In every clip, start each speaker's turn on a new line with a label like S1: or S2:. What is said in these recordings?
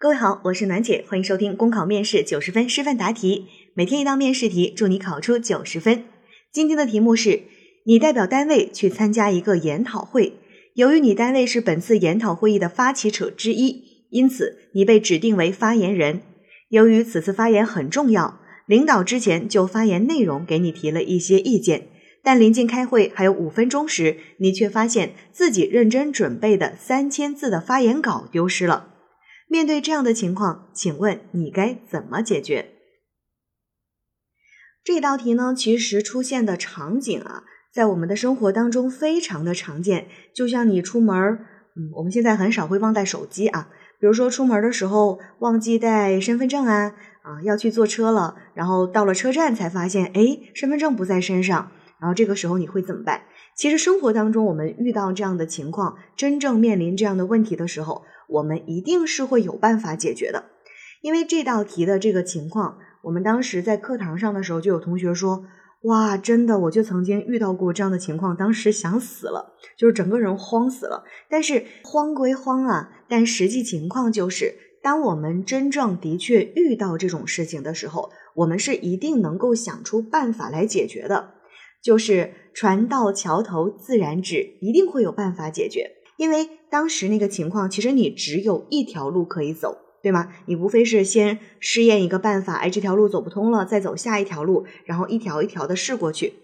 S1: 各位好，我是暖姐，欢迎收听公考面试九十分示范答题，每天一道面试题，祝你考出九十分。今天的题目是：你代表单位去参加一个研讨会，由于你单位是本次研讨会议的发起者之一，因此你被指定为发言人。由于此次发言很重要，领导之前就发言内容给你提了一些意见，但临近开会还有五分钟时，你却发现自己认真准备的三千字的发言稿丢失了。面对这样的情况，请问你该怎么解决？这道题呢，其实出现的场景啊，在我们的生活当中非常的常见。就像你出门儿，嗯，我们现在很少会忘带手机啊。比如说出门的时候忘记带身份证啊，啊，要去坐车了，然后到了车站才发现，哎，身份证不在身上。然后这个时候你会怎么办？其实生活当中我们遇到这样的情况，真正面临这样的问题的时候。我们一定是会有办法解决的，因为这道题的这个情况，我们当时在课堂上的时候就有同学说：“哇，真的，我就曾经遇到过这样的情况，当时想死了，就是整个人慌死了。”但是慌归慌啊，但实际情况就是，当我们真正的确遇到这种事情的时候，我们是一定能够想出办法来解决的，就是船到桥头自然直，一定会有办法解决。因为当时那个情况，其实你只有一条路可以走，对吗？你无非是先试验一个办法，哎，这条路走不通了，再走下一条路，然后一条一条的试过去。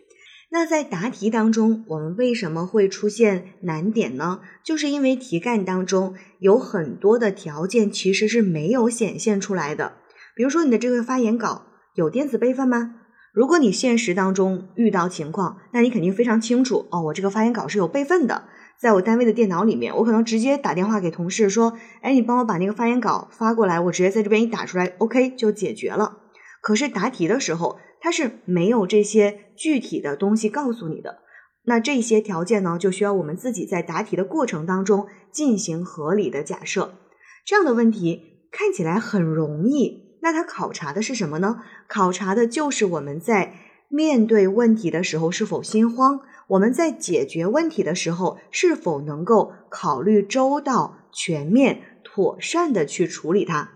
S1: 那在答题当中，我们为什么会出现难点呢？就是因为题干当中有很多的条件其实是没有显现出来的。比如说你的这个发言稿有电子备份吗？如果你现实当中遇到情况，那你肯定非常清楚哦，我这个发言稿是有备份的。在我单位的电脑里面，我可能直接打电话给同事说：“哎，你帮我把那个发言稿发过来，我直接在这边一打出来，OK 就解决了。”可是答题的时候，它是没有这些具体的东西告诉你的。那这些条件呢，就需要我们自己在答题的过程当中进行合理的假设。这样的问题看起来很容易，那它考察的是什么呢？考察的就是我们在面对问题的时候是否心慌。我们在解决问题的时候，是否能够考虑周到、全面、妥善的去处理它？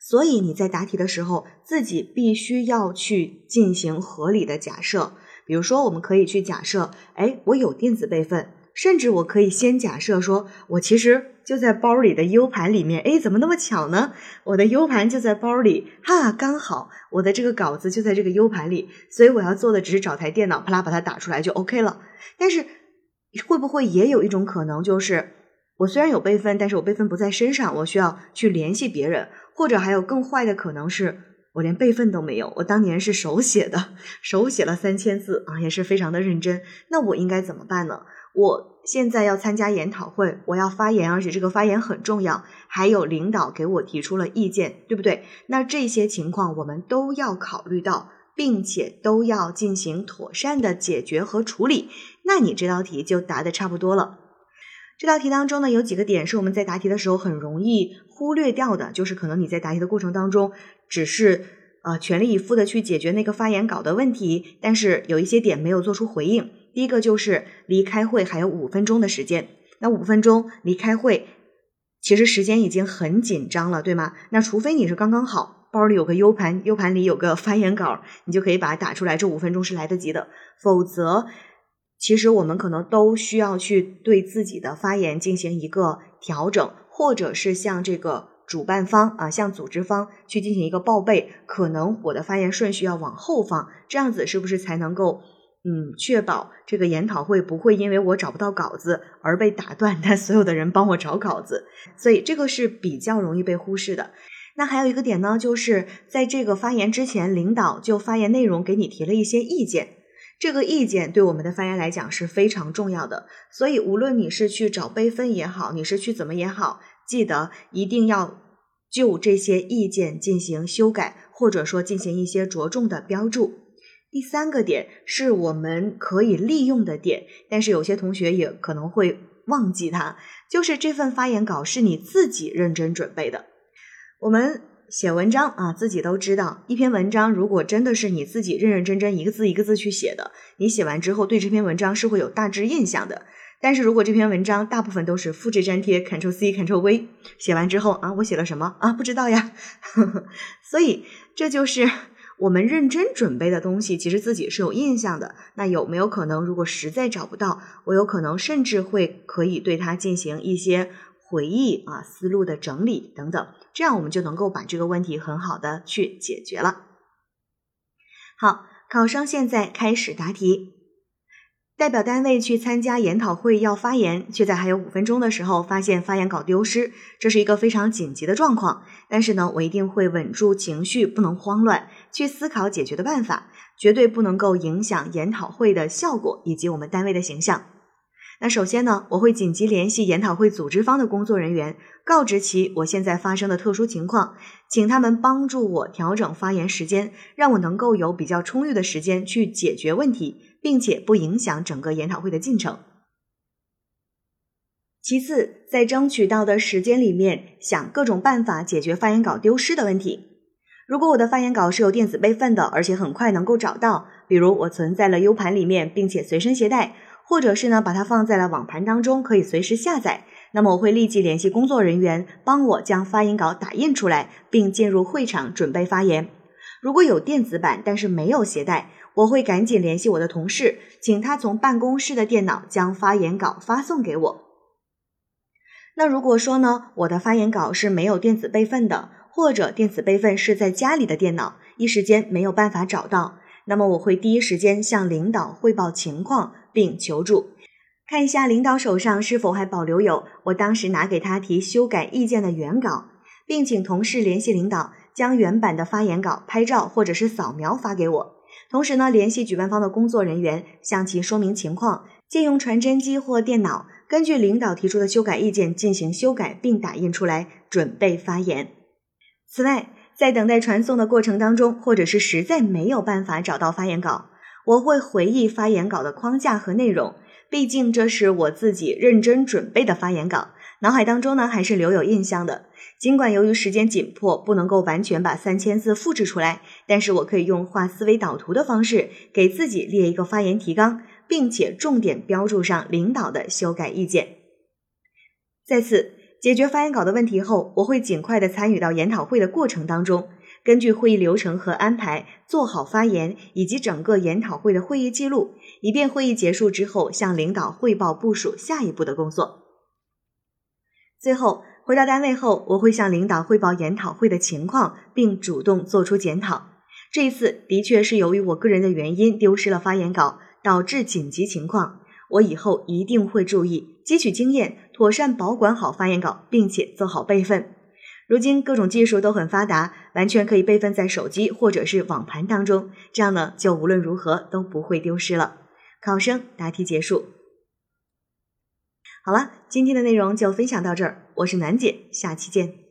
S1: 所以你在答题的时候，自己必须要去进行合理的假设。比如说，我们可以去假设，哎，我有电子备份。甚至我可以先假设说，我其实就在包里的 U 盘里面，哎，怎么那么巧呢？我的 U 盘就在包里，哈，刚好我的这个稿子就在这个 U 盘里，所以我要做的只是找台电脑，啪啦把它打出来就 OK 了。但是会不会也有一种可能，就是我虽然有备份，但是我备份不在身上，我需要去联系别人，或者还有更坏的可能是我连备份都没有，我当年是手写的，手写了三千字啊，也是非常的认真。那我应该怎么办呢？我现在要参加研讨会，我要发言，而且这个发言很重要，还有领导给我提出了意见，对不对？那这些情况我们都要考虑到，并且都要进行妥善的解决和处理。那你这道题就答的差不多了。这道题当中呢，有几个点是我们在答题的时候很容易忽略掉的，就是可能你在答题的过程当中，只是呃全力以赴的去解决那个发言稿的问题，但是有一些点没有做出回应。第一个就是离开会还有五分钟的时间，那五分钟离开会，其实时间已经很紧张了，对吗？那除非你是刚刚好，包里有个 U 盘，U 盘里有个发言稿，你就可以把它打出来，这五分钟是来得及的。否则，其实我们可能都需要去对自己的发言进行一个调整，或者是向这个主办方啊，向组织方去进行一个报备，可能我的发言顺序要往后放，这样子是不是才能够？嗯，确保这个研讨会不会因为我找不到稿子而被打断，但所有的人帮我找稿子，所以这个是比较容易被忽视的。那还有一个点呢，就是在这个发言之前，领导就发言内容给你提了一些意见，这个意见对我们的发言来讲是非常重要的。所以无论你是去找备份也好，你是去怎么也好，记得一定要就这些意见进行修改，或者说进行一些着重的标注。第三个点是我们可以利用的点，但是有些同学也可能会忘记它，就是这份发言稿是你自己认真准备的。我们写文章啊，自己都知道，一篇文章如果真的是你自己认认真真一个字一个字去写的，你写完之后对这篇文章是会有大致印象的。但是如果这篇文章大部分都是复制粘贴，Ctrl C Ctrl V，写完之后啊，我写了什么啊？不知道呀。所以这就是我们认真准备的东西，其实自己是有印象的。那有没有可能，如果实在找不到，我有可能甚至会可以对它进行一些回忆啊、思路的整理等等，这样我们就能够把这个问题很好的去解决了。好，考生现在开始答题。代表单位去参加研讨会要发言，却在还有五分钟的时候发现发言稿丢失，这是一个非常紧急的状况。但是呢，我一定会稳住情绪，不能慌乱，去思考解决的办法，绝对不能够影响研讨会的效果以及我们单位的形象。那首先呢，我会紧急联系研讨会组织方的工作人员，告知其我现在发生的特殊情况，请他们帮助我调整发言时间，让我能够有比较充裕的时间去解决问题，并且不影响整个研讨会的进程。其次，在争取到的时间里面，想各种办法解决发言稿丢失的问题。如果我的发言稿是有电子备份的，而且很快能够找到，比如我存在了 U 盘里面，并且随身携带。或者是呢，把它放在了网盘当中，可以随时下载。那么我会立即联系工作人员，帮我将发言稿打印出来，并进入会场准备发言。如果有电子版，但是没有携带，我会赶紧联系我的同事，请他从办公室的电脑将发言稿发送给我。那如果说呢，我的发言稿是没有电子备份的，或者电子备份是在家里的电脑，一时间没有办法找到。那么我会第一时间向领导汇报情况，并求助，看一下领导手上是否还保留有我当时拿给他提修改意见的原稿，并请同事联系领导，将原版的发言稿拍照或者是扫描发给我。同时呢，联系举办方的工作人员，向其说明情况，借用传真机或电脑，根据领导提出的修改意见进行修改，并打印出来，准备发言。此外，在等待传送的过程当中，或者是实在没有办法找到发言稿，我会回忆发言稿的框架和内容。毕竟这是我自己认真准备的发言稿，脑海当中呢还是留有印象的。尽管由于时间紧迫，不能够完全把三千字复制出来，但是我可以用画思维导图的方式，给自己列一个发言提纲，并且重点标注上领导的修改意见。再次。解决发言稿的问题后，我会尽快的参与到研讨会的过程当中，根据会议流程和安排做好发言以及整个研讨会的会议记录，以便会议结束之后向领导汇报部署下一步的工作。最后回到单位后，我会向领导汇报研讨会的情况，并主动做出检讨。这一次的确是由于我个人的原因丢失了发言稿，导致紧急情况。我以后一定会注意汲取经验，妥善保管好发言稿，并且做好备份。如今各种技术都很发达，完全可以备份在手机或者是网盘当中，这样呢就无论如何都不会丢失了。考生答题结束。好了，今天的内容就分享到这儿，我是楠姐，下期见。